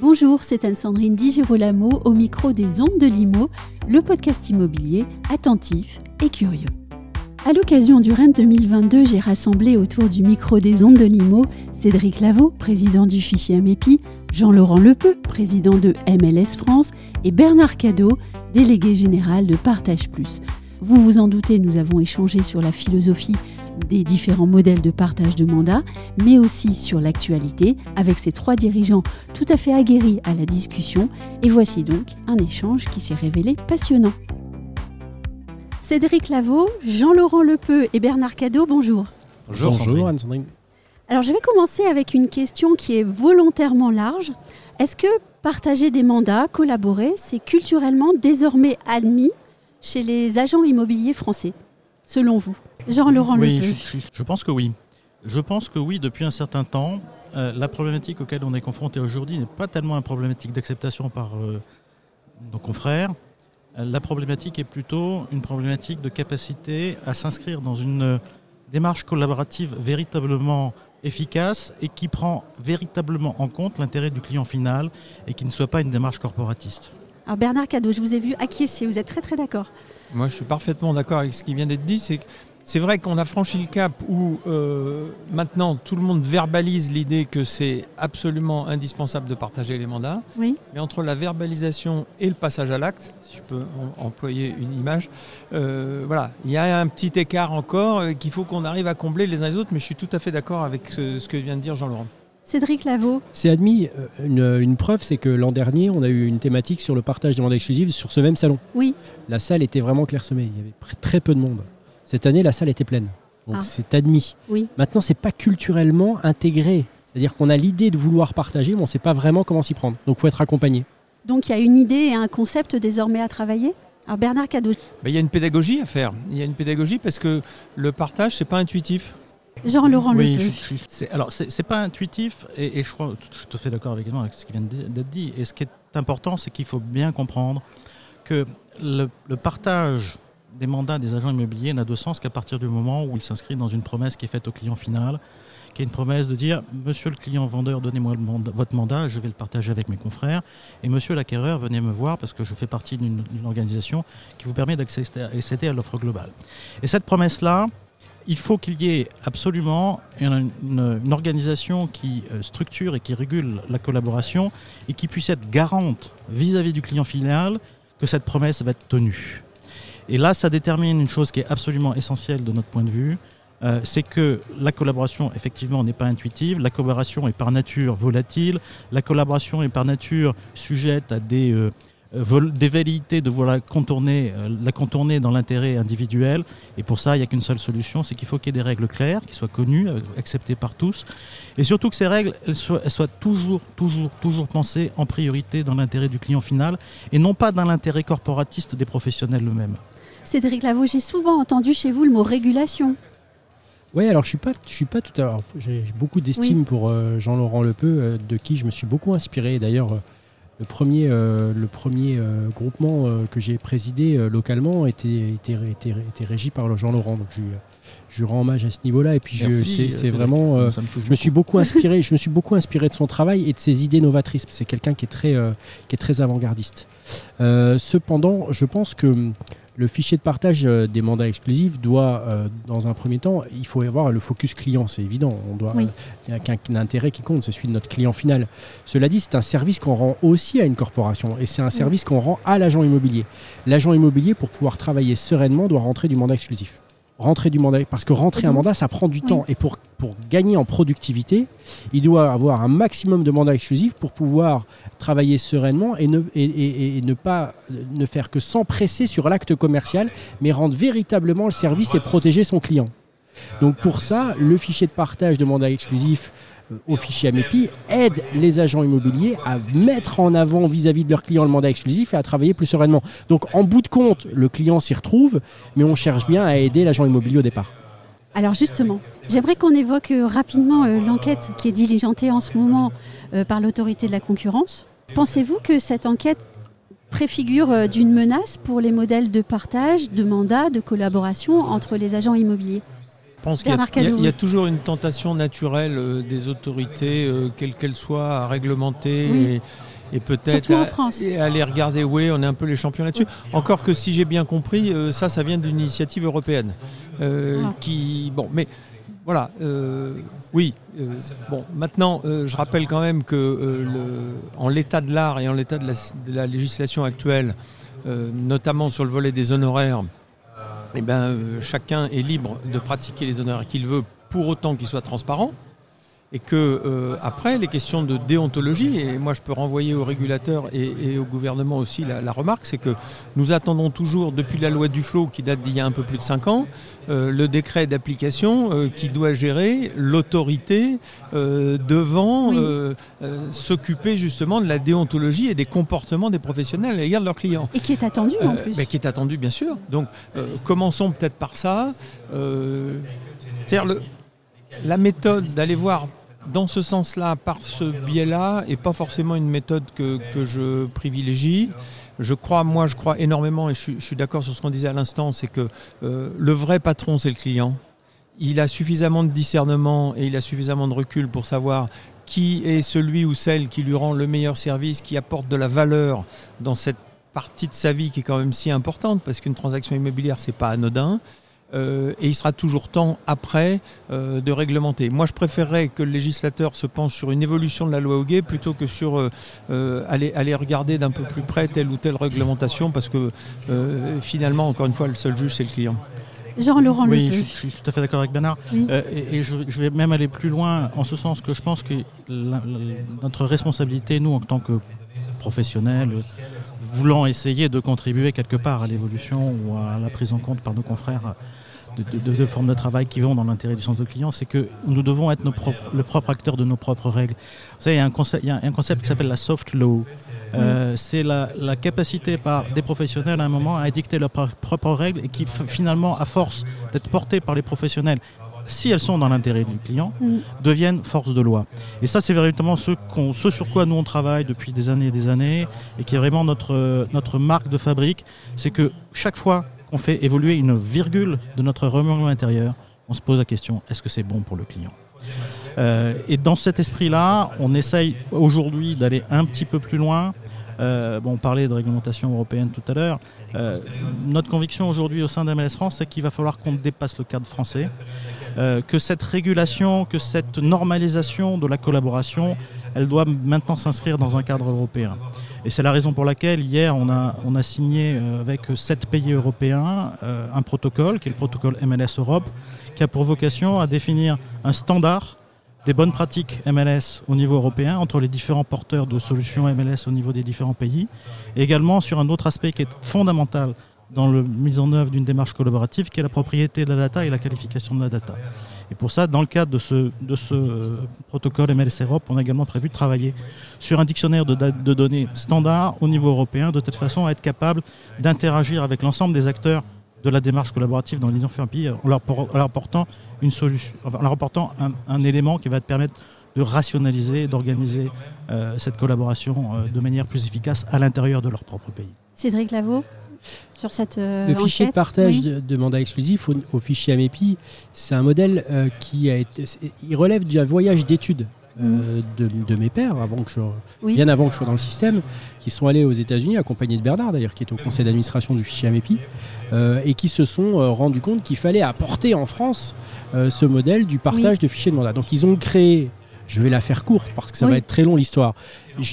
Bonjour, c'est Anne-Sandrine Di Girolamo au micro des Ondes de Limo, le podcast immobilier attentif et curieux. À l'occasion du REN 2022, j'ai rassemblé autour du micro des Ondes de Limo Cédric Lavaux, président du fichier AMEPI, Jean-Laurent Lepeu, président de MLS France, et Bernard Cadeau, délégué général de Partage Plus. Vous vous en doutez, nous avons échangé sur la philosophie des différents modèles de partage de mandat, mais aussi sur l'actualité avec ces trois dirigeants tout à fait aguerris à la discussion. Et voici donc un échange qui s'est révélé passionnant. Cédric Lavaux, Jean-Laurent Lepeu et Bernard Cadeau, bonjour. Bonjour, Bonjour Anne-Sandrine. Alors je vais commencer avec une question qui est volontairement large. Est-ce que partager des mandats, collaborer, c'est culturellement désormais admis chez les agents immobiliers français, selon vous? Jean-Laurent Oui, je, je pense que oui. Je pense que oui, depuis un certain temps, euh, la problématique auquel on est confronté aujourd'hui n'est pas tellement une problématique d'acceptation par euh, nos confrères. Euh, la problématique est plutôt une problématique de capacité à s'inscrire dans une démarche collaborative véritablement efficace et qui prend véritablement en compte l'intérêt du client final et qui ne soit pas une démarche corporatiste. Alors Bernard Cadeau, je vous ai vu acquiescer, vous êtes très très d'accord. Moi, je suis parfaitement d'accord avec ce qui vient d'être dit. C'est que c'est vrai qu'on a franchi le cap où euh, maintenant tout le monde verbalise l'idée que c'est absolument indispensable de partager les mandats. Oui. Mais entre la verbalisation et le passage à l'acte, si je peux en- employer une image, euh, voilà, il y a un petit écart encore euh, qu'il faut qu'on arrive à combler les uns les autres. Mais je suis tout à fait d'accord avec ce, ce que vient de dire Jean-Laurent. Cédric Lavaux, C'est admis. Une, une preuve, c'est que l'an dernier, on a eu une thématique sur le partage des mandats exclusifs sur ce même salon. Oui. La salle était vraiment clairsemée. Il y avait très peu de monde. Cette année, la salle était pleine. Donc Ah. c'est admis. Oui. Maintenant, c'est pas culturellement intégré. C'est-à-dire qu'on a l'idée de vouloir partager, mais on ne sait pas vraiment comment s'y prendre. Donc, il faut être accompagné. donc il y a une idée et un concept désormais à travailler? Alors Bernard Cadeau, Ben, il y a une pédagogie à faire. Il y a une pédagogie parce que le partage, c'est pas intuitif. Jean-Laurent Oui, Lepeu. je- je- c'est- alors c'est c'est pas intuitif et, et je crois tout, tout à fait d'accord avec, avec ce qui vient d'être dit. Et ce qui est important, c'est qu'il faut bien comprendre que le, le partage des mandats des agents immobiliers n'a de sens qu'à partir du moment où il s'inscrit dans une promesse qui est faite au client final, qui est une promesse de dire Monsieur le client vendeur, donnez-moi votre mandat, je vais le partager avec mes confrères, et Monsieur l'acquéreur, venez me voir parce que je fais partie d'une organisation qui vous permet d'accéder accéder à l'offre globale. Et cette promesse-là, il faut qu'il y ait absolument une organisation qui euh, structure et qui régule la collaboration et qui puisse être garante vis-à-vis du client final que cette promesse va être tenue. Et là, ça détermine une chose qui est absolument essentielle de notre point de vue, euh, c'est que la collaboration, effectivement, n'est pas intuitive, la collaboration est par nature volatile, la collaboration est par nature sujette à des, euh, euh, des de vouloir contourner, euh, la contourner dans l'intérêt individuel. Et pour ça, il n'y a qu'une seule solution, c'est qu'il faut qu'il y ait des règles claires, qui soient connues, acceptées par tous. Et surtout que ces règles, soient, soient toujours, toujours, toujours pensées en priorité dans l'intérêt du client final et non pas dans l'intérêt corporatiste des professionnels eux-mêmes. Cédric Lavaux, j'ai souvent entendu chez vous le mot régulation. Oui, alors je suis pas, je suis pas tout à l'heure. J'ai beaucoup d'estime pour euh, Jean-Laurent Lepeu, euh, de qui je me suis beaucoup inspiré. D'ailleurs, euh, le premier, euh, le premier euh, groupement euh, que j'ai présidé euh, localement était, était, était, était régi par Jean-Laurent. Donc je, lui- je rends hommage à ce niveau-là. Et puis c'est- vraiment. euh, Ça me touche je me suis beaucoup inspiré. Je me suis beaucoup inspiré de son travail et de ses idées novatrices. C'est quelqu'un qui est très, euh, qui est très avant-gardiste. Euh, cependant, je pense que le fichier de partage euh, des mandats exclusifs doit, euh, dans un premier temps, il faut avoir le focus client, c'est évident. On doit, Oui. euh, il n'y a qu'un qu'un intérêt qui compte, c'est celui de notre client final. Cela dit, c'est un service qu'on rend aussi à une corporation et c'est un service qu'on rend à l'agent immobilier. L'agent immobilier, pour pouvoir travailler sereinement, doit rentrer du mandat exclusif. Rentrer du mandat, parce que rentrer un donc- mandat, ça prend du Oui. temps. Et pour, pour gagner en productivité, il doit avoir un maximum de mandats exclusifs pour pouvoir travailler sereinement et ne, et, et- et ne pas ne faire que s'empresser sur l'acte commercial, mais rendre véritablement le service et protéger son client. Donc pour ça, le fichier de partage de mandats exclusifs euh, au fichier AMEPI aide les agents immobiliers à mettre en avant vis-à-vis de leurs clients le mandat exclusif et à travailler plus sereinement. Donc en bout de compte, le client s'y retrouve, mais on cherche bien à aider l'agent immobilier au départ. Alors justement, j'aimerais qu'on évoque euh, rapidement euh, l'enquête qui est diligentée en ce moment euh, par l'autorité de la concurrence. Pensez-vous que cette enquête préfigure d'une menace pour les modèles de partage, de mandat, de collaboration entre les agents immobiliers? Pense qu'il y, y, a toujours une tentation naturelle des autorités, quelles qu'elles soient, à réglementer. Et et peut-être aller regarder oui on est un peu les champions là-dessus encore que si j'ai bien compris euh, ça ça vient d'une initiative européenne euh, ah. qui bon mais voilà euh, oui bon maintenant je rappelle quand même que le, en l'état de l'art et en l'état de, la, législation actuelle notamment sur le volet des honoraires eh ben, chacun est libre de pratiquer les honoraires qu'il veut pour autant qu'ils soient transparents et que euh, après les questions de déontologie, et moi je peux renvoyer aux régulateurs et, au gouvernement aussi la, remarque, c'est que nous attendons toujours depuis la loi du flot qui date d'il y a un peu plus de 5 ans, euh, le décret d'application euh, qui doit gérer l'autorité devant s'occuper justement de la déontologie et des comportements des professionnels à l'égard de leurs clients. Et qui est attendu en plus. Mais qui est attendu bien sûr. Donc commençons peut-être par ça. C'est-à-dire le, la méthode d'aller voir dans ce sens-là, par ce biais-là, n'est pas forcément une méthode que, je privilégie. Je crois, moi, je crois énormément, et je, suis d'accord sur ce qu'on disait à l'instant, c'est que euh, le vrai patron, c'est le client. Il a suffisamment de discernement et il a suffisamment de recul pour savoir qui est celui ou celle qui lui rend le meilleur service, qui apporte de la valeur dans cette partie de sa vie qui est quand même si importante, parce qu'une transaction immobilière, c'est pas anodin. Euh, et il sera toujours temps après euh, de réglementer. Moi, je préférerais que le législateur se penche sur une évolution de la loi Hoguet plutôt que sur euh, aller, aller, regarder d'un peu plus près telle ou telle réglementation, parce que finalement, encore une fois, le seul juge, c'est le client. Jean-Laurent Oui, je, suis tout à fait d'accord avec Bernard. et, je, vais même aller plus loin en ce sens que je pense que notre responsabilité, nous, en tant que professionnels, voulant essayer de contribuer quelque part à l'évolution ou à la prise en compte par nos confrères de, de, formes de travail qui vont dans l'intérêt du centre de client, c'est que nous devons être nos le propre acteur de nos propres règles. Vous savez, il y a un concept, il y a un concept qui s'appelle la soft law. Euh, c'est la, capacité par des professionnels à un moment à édicter leurs propres règles et qui finalement, à force d'être portées par les professionnels si elles sont dans l'intérêt du client, mm. deviennent force de loi. Et ça, c'est véritablement ce, ce, sur quoi nous on travaille depuis des années et des années, et qui est vraiment notre, notre marque de fabrique, c'est que chaque fois qu'on fait évoluer une virgule de notre règlement intérieur, on se pose la question, est-ce que c'est bon pour le client? Euh, Et dans cet esprit-là, on essaye aujourd'hui d'aller un petit peu plus loin. Euh, bon, on parlait de réglementation européenne tout à l'heure. Euh, notre conviction aujourd'hui au sein d'MLS France, c'est qu'il va falloir qu'on dépasse le cadre français. Euh, que cette régulation, que cette normalisation de la collaboration, elle doit maintenant s'inscrire dans un cadre européen. Et c'est la raison pour laquelle hier on a, signé euh, avec sept pays européens euh, un protocole, qui est le protocole MLS Europe, qui a pour vocation à définir un standard des bonnes pratiques MLS au niveau européen entre les différents porteurs de solutions MLS au niveau des différents pays, et également sur un autre aspect qui est fondamental dans la mise en œuvre d'une démarche collaborative qui est la propriété de la data et la qualification de la data. Et pour ça, dans le cadre de ce, euh, protocole MLS Europe, on a également prévu de travailler sur un dictionnaire de, données standard au niveau européen, de telle façon à être capable d'interagir avec l'ensemble des acteurs de la démarche collaborative dans les différents en leur, apportant une solution, en leur apportant un, élément qui va te permettre de rationaliser, d'organiser euh, cette collaboration euh, de manière plus efficace à l'intérieur de leur propre pays. Cédric Lavaux sur cette euh, Le fichier de partage de, mandat exclusif au, fichier AMEPI, c'est un modèle euh, qui a été, il relève d'un voyage d'études euh, mm. de, mes pères, avant que je, bien avant que je sois dans le système, qui sont allés aux États-Unis, accompagnés de Bernard d'ailleurs, qui est au conseil d'administration du fichier AMEPI, et qui se sont rendus compte qu'il fallait apporter en France ce modèle du partage de fichiers de mandat. Donc ils ont créé je vais la faire courte parce que ça va être très long l'histoire.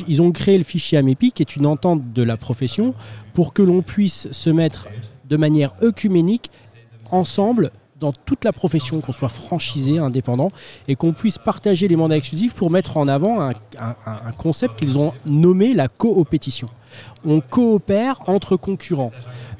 Ils ont créé le fichier AMEPI qui est une entente de la profession pour que l'on puisse se mettre de manière œcuménique ensemble dans toute la profession, qu'on soit franchisé, indépendant, et qu'on puisse partager les mandats exclusifs pour mettre en avant un, concept qu'ils ont nommé la coopétition. On coopère entre concurrents.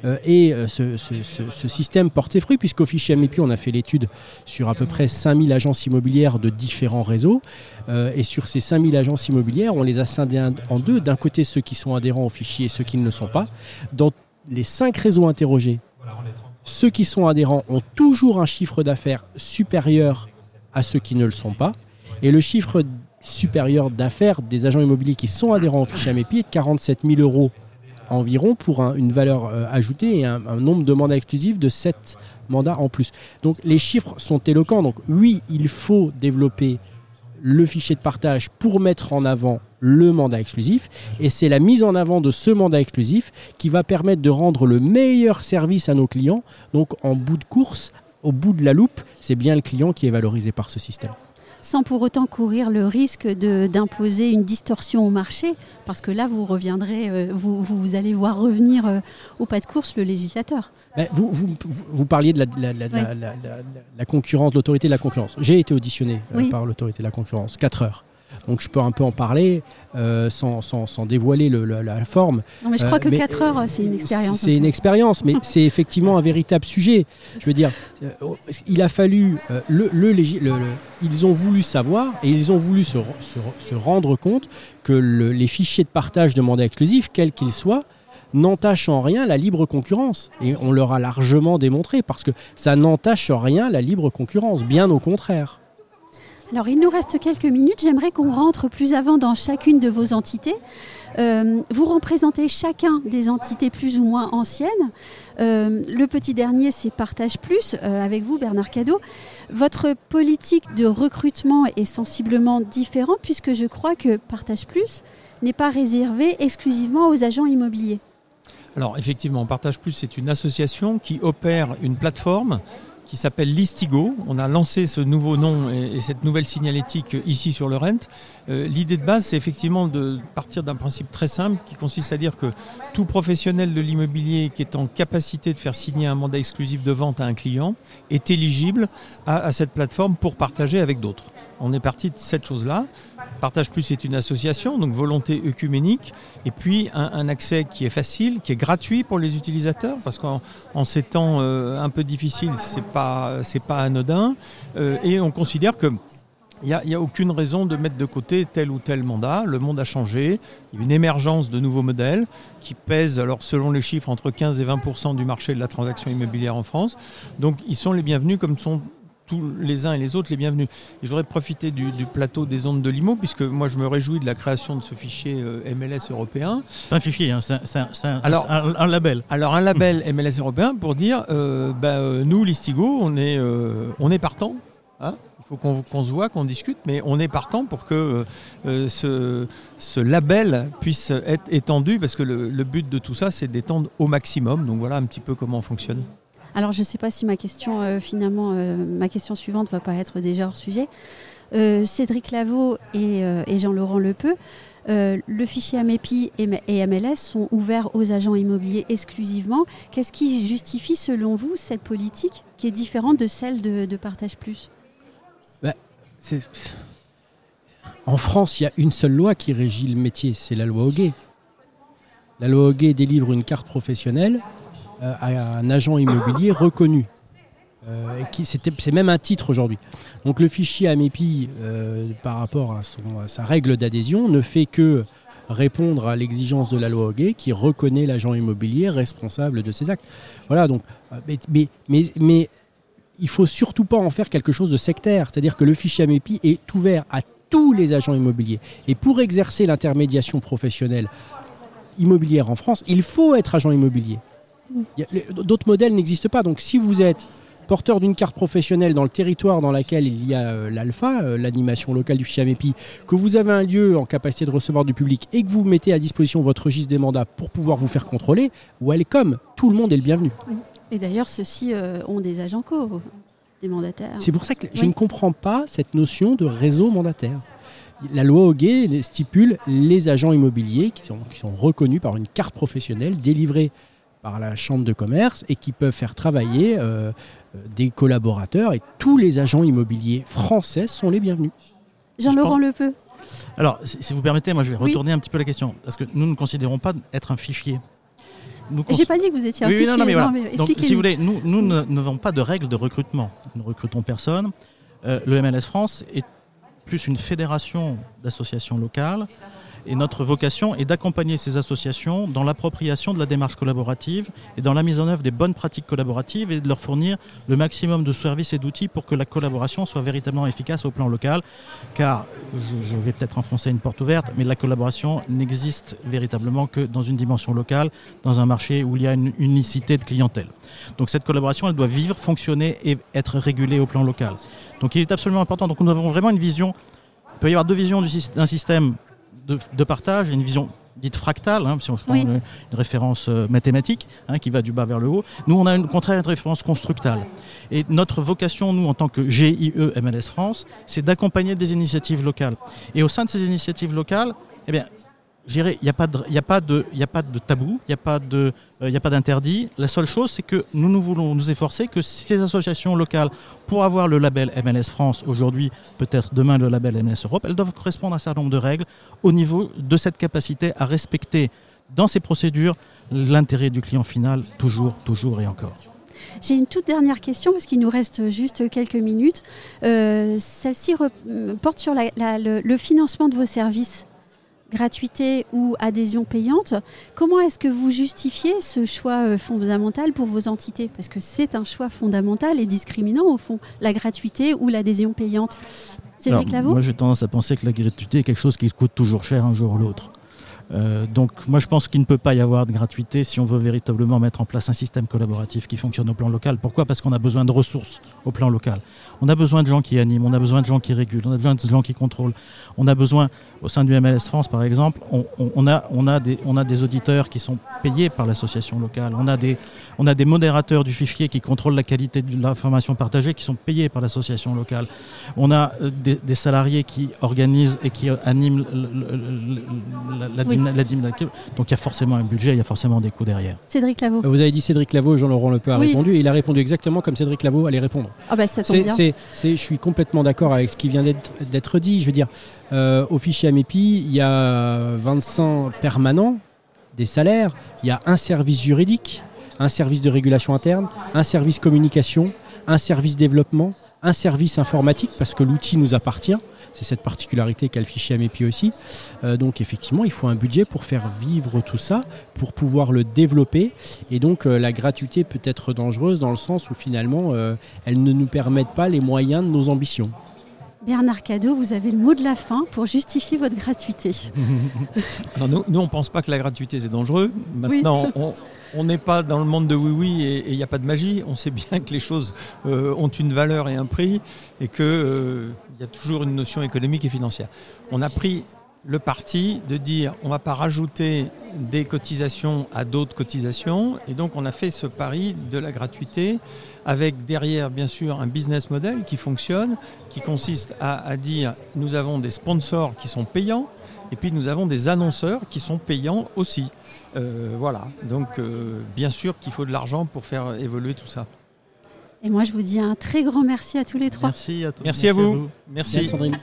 Euh, et euh, ce, système portait fruit, puisqu'au fichier MEPI, on a fait l'étude sur à peu près 5000 agences immobilières de différents réseaux. Euh, et sur ces 5000 agences immobilières, on les a scindées en deux. D'un côté, ceux qui sont adhérents au fichier et ceux qui ne le sont pas. Dans les cinq réseaux interrogés, Ceux qui sont adhérents ont toujours un chiffre d'affaires supérieur à ceux qui ne le sont pas. Et le chiffre supérieur d'affaires des agents immobiliers qui sont adhérents au fichier AMEPI est de 47 000 euros environ pour une valeur euh, ajoutée et un, nombre de mandats exclusifs de 7 mandats en plus. Donc les chiffres sont éloquents. Donc oui, il faut développer le fichier de partage pour mettre en avant le mandat exclusif. Et c'est la mise en avant de ce mandat exclusif qui va permettre de rendre le meilleur service à nos clients. Donc en bout de course, au bout de la loupe, c'est bien le client qui est valorisé par ce système sans pour autant courir le risque d'imposer une distorsion au marché, parce que là, vous reviendrez, euh, vous, vous, allez voir revenir euh, au pas de course le législateur. Ben, vous, vous, vous, parliez de la, la, concurrence, de l'autorité de la concurrence. J'ai été auditionné euh, par l'autorité de la concurrence, 4 heures. Donc je peux un peu en parler euh, sans, dévoiler la, forme. Non, mais je crois que 4 euh, heures, c'est une expérience. C'est une expérience, mais c'est effectivement un véritable sujet. Je veux dire, euh, il a fallu. le, ils ont voulu savoir et ils ont voulu se, rendre compte que les fichiers de partage de mandat exclusif, quels qu'ils soient, n'entachent en rien la libre concurrence. Et on leur a largement démontré, parce que ça n'entache en rien la libre concurrence, bien au contraire. Alors il nous reste quelques minutes, j'aimerais qu'on rentre plus avant dans chacune de vos entités. Euh, vous représentez chacun des entités plus ou moins anciennes. Euh, le petit dernier, c'est Partage Plus, euh, avec vous, Bernard Cadeau. Votre politique de recrutement est sensiblement différente, puisque je crois que Partage Plus n'est pas réservé exclusivement aux agents immobiliers. Alors effectivement, Partage Plus, c'est une association qui opère une plateforme qui s'appelle Listigo. On a lancé ce nouveau nom et, cette nouvelle signalétique ici sur le Rent. Euh, l'idée de base, c'est effectivement de partir d'un principe très simple qui consiste à dire que tout professionnel de l'immobilier qui est en capacité de faire signer un mandat exclusif de vente à un client est éligible à cette plateforme pour partager avec d'autres. On est parti de cette chose-là. Partage Plus est une association, donc volonté œcuménique, et puis un, accès qui est facile, qui est gratuit pour les utilisateurs, parce qu'en ces temps euh, un peu difficiles, c'est pas pas anodin, euh, et on considère que il n'y a, aucune raison de mettre de côté tel ou tel mandat. Le monde a changé. Il y a une émergence de nouveaux modèles qui pèsent, alors selon les chiffres, entre 15 et 20% du marché de la transaction immobilière en France. Donc ils sont les bienvenus comme sont tous les uns et les autres les bienvenus. Et j'aurais profité du, plateau des ondes de Limo, puisque moi je me réjouis de la création de ce fichier euh, MLS européen. C'est un fichier, hein, c'est un, label. Alors un label MLS européen pour dire, euh, bah, euh, nous, Listigo, on est, on est partant. Hein. il faut qu'on se voit, qu'on discute, mais on est partant pour que ce, ce, label puisse être étendu, parce que le, le but de tout ça, c'est d'étendre au maximum. Donc voilà un petit peu comment on fonctionne. Alors je ne sais pas si ma question euh, finalement, euh, ma question suivante va pas être déjà hors sujet. Euh, Cédric Lavaux et, Jean-Laurent Lepeu, le fichier AMEPI et MLS sont ouverts aux agents immobiliers exclusivement. Qu'est-ce qui justifie selon vous cette politique qui est différente de celle de, Partage Plus? Bah, En France, il y a une seule loi qui régit le métier, c'est la loi Hoguet. La loi Hoguet délivre une carte professionnelle à un agent immobilier reconnu. Euh, c'est même un titre aujourd'hui. Donc le fichier AMEPI, euh, par rapport à, sa règle d'adhésion, ne fait que répondre à l'exigence de la loi Hoguet qui reconnaît l'agent immobilier responsable de ses actes. Voilà, donc, mais, mais, mais, mais il faut surtout pas en faire quelque chose de sectaire. C'est-à-dire que le fichier AMEPI est ouvert à tous les agents immobiliers. Et pour exercer l'intermédiation professionnelle immobilière en France, il faut être agent immobilier. D'autres modèles n'existent pas. Donc si vous êtes porteur d'une carte professionnelle dans le territoire dans lequel il y a euh, l'alpha, euh, l'animation locale du fichier que vous avez un lieu en capacité de recevoir du public et que vous mettez à disposition votre registre des mandats pour pouvoir vous faire contrôler, welcome, tout le monde est le bienvenu. Et d'ailleurs, ceux-ci euh, ont des agents co, des mandataires. C'est pour ça que je ne comprends pas cette notion de réseau mandataire. La loi Hoguet stipule les agents immobiliers qui sont, qui sont reconnus par une carte professionnelle délivrée par la chambre de commerce et qui peuvent faire travailler euh, euh, des collaborateurs et tous les agents immobiliers français sont les bienvenus. Jean-Laurent Lepeu. Alors, si vous permettez, moi je vais retourner un petit peu la question parce que nous ne considérons pas être un fichier. J'ai pas dit que vous étiez un fichier. non, mais voilà. Donc, si vous voulez, nous, nous n'avons pas de règles de recrutement. Nous ne recrutons personne. Euh, le MLS France est plus une fédération d'associations locales Et notre vocation est d'accompagner ces associations dans l'appropriation de la démarche collaborative et dans la mise en œuvre des bonnes pratiques collaboratives et de leur fournir le maximum de services et d'outils pour que la collaboration soit véritablement efficace au plan local. Car, je, vais peut-être enfoncer une porte ouverte, mais la collaboration n'existe véritablement que dans une dimension locale, dans un marché où il y a une unicité de clientèle. Donc cette collaboration, elle doit vivre, fonctionner et être régulée au plan local. Donc il est absolument important. Donc nous avons vraiment une vision, il peut y avoir deux visions d'un système de, partage une vision dite fractale, hein, si on prend une, référence euh, mathématique hein, qui va du bas vers le haut. Nous, on a une contraire une référence constructale. Et notre vocation, nous, en tant que GIE MLS France, c'est d'accompagner des initiatives locales. Et au sein de ces initiatives locales, eh bien, je dirais, il n'y a, pas de, a, pas de, a pas de tabou, il n'y a pas de, euh, a pas d'interdit. La seule chose, c'est que nous, nous voulons nous efforcer que ces associations locales, pour avoir le label MLS France aujourd'hui, peut-être demain le label MLS Europe, elles doivent correspondre à un certain nombre de règles au niveau de cette capacité à respecter dans ces procédures l'intérêt du client final, toujours, toujours et encore. J'ai une toute dernière question parce qu'il nous reste juste quelques minutes. Euh, celle-ci porte sur le financement de vos services gratuité ou adhésion payante. Comment est-ce que vous justifiez ce choix euh, fondamental pour vos entités? Parce que c'est un choix fondamental et discriminant au fond, la gratuité ou l'adhésion payante. Cédric Lavaux? Moi j'ai tendance à penser que la gratuité est quelque chose qui coûte toujours cher un jour ou l'autre. Euh, donc moi je pense qu'il ne peut pas y avoir de gratuité si on veut véritablement mettre en place un système collaboratif qui fonctionne au plan local. Pourquoi? Parce qu'on a besoin de ressources au plan local. On a besoin de gens qui animent, on a besoin de gens qui régulent, on a besoin de gens qui contrôlent. On a besoin, au sein du MLS France par exemple, on, a, des, auditeurs qui sont payés par l'association locale. On a, des, on a des modérateurs du fichier qui contrôlent la qualité de l'information partagée qui sont payés par l'association locale. On a euh, des, salariés qui organisent et qui animent la, donc il y a forcément un budget, il y a forcément des coûts derrière. Cédric Lavaux. Vous avez dit Cédric Lavaux, Jean-Laurent Le a répondu, et il a répondu exactement comme Cédric Lavaux allait répondre. Ah bah ça tombe bien. je suis complètement d'accord avec ce qui vient d'être dit. Je veux dire, euh, au fichier AMEPI, il y a 25 permanents, des salaires, il y a un service juridique, un service de régulation interne, un service communication, un service développement, un service informatique, parce que l'outil nous appartient. C'est cette particularité qu'a le fichier AMEPI aussi. Euh, donc effectivement, il faut un budget pour faire vivre tout ça, pour pouvoir le développer. Et donc euh, la gratuité peut être dangereuse dans le sens où finalement, euh, elle ne nous permet pas les moyens de nos ambitions. Bernard Cadeau, vous avez le mot de la fin pour justifier votre gratuité. Alors nous, nous on ne pense pas que la gratuité c'est dangereux. Maintenant, on, on n'est pas dans le monde de oui-oui et il n'y a pas de magie. On sait bien que les choses euh, ont une valeur et un prix et qu'il euh, y a toujours une notion économique et financière. On a pris le parti de dire on ne va pas rajouter des cotisations à d'autres cotisations et donc on a fait ce pari de la gratuité avec derrière bien sûr un business model qui fonctionne qui consiste à dire nous avons des sponsors qui sont payants et puis nous avons des annonceurs qui sont payants aussi. Euh, voilà, donc euh, bien sûr qu'il faut de l'argent pour faire évoluer tout ça. Et moi je vous dis un très grand merci à tous les trois. Merci à, tous. Merci, à vous. Merci. merci Sandrine.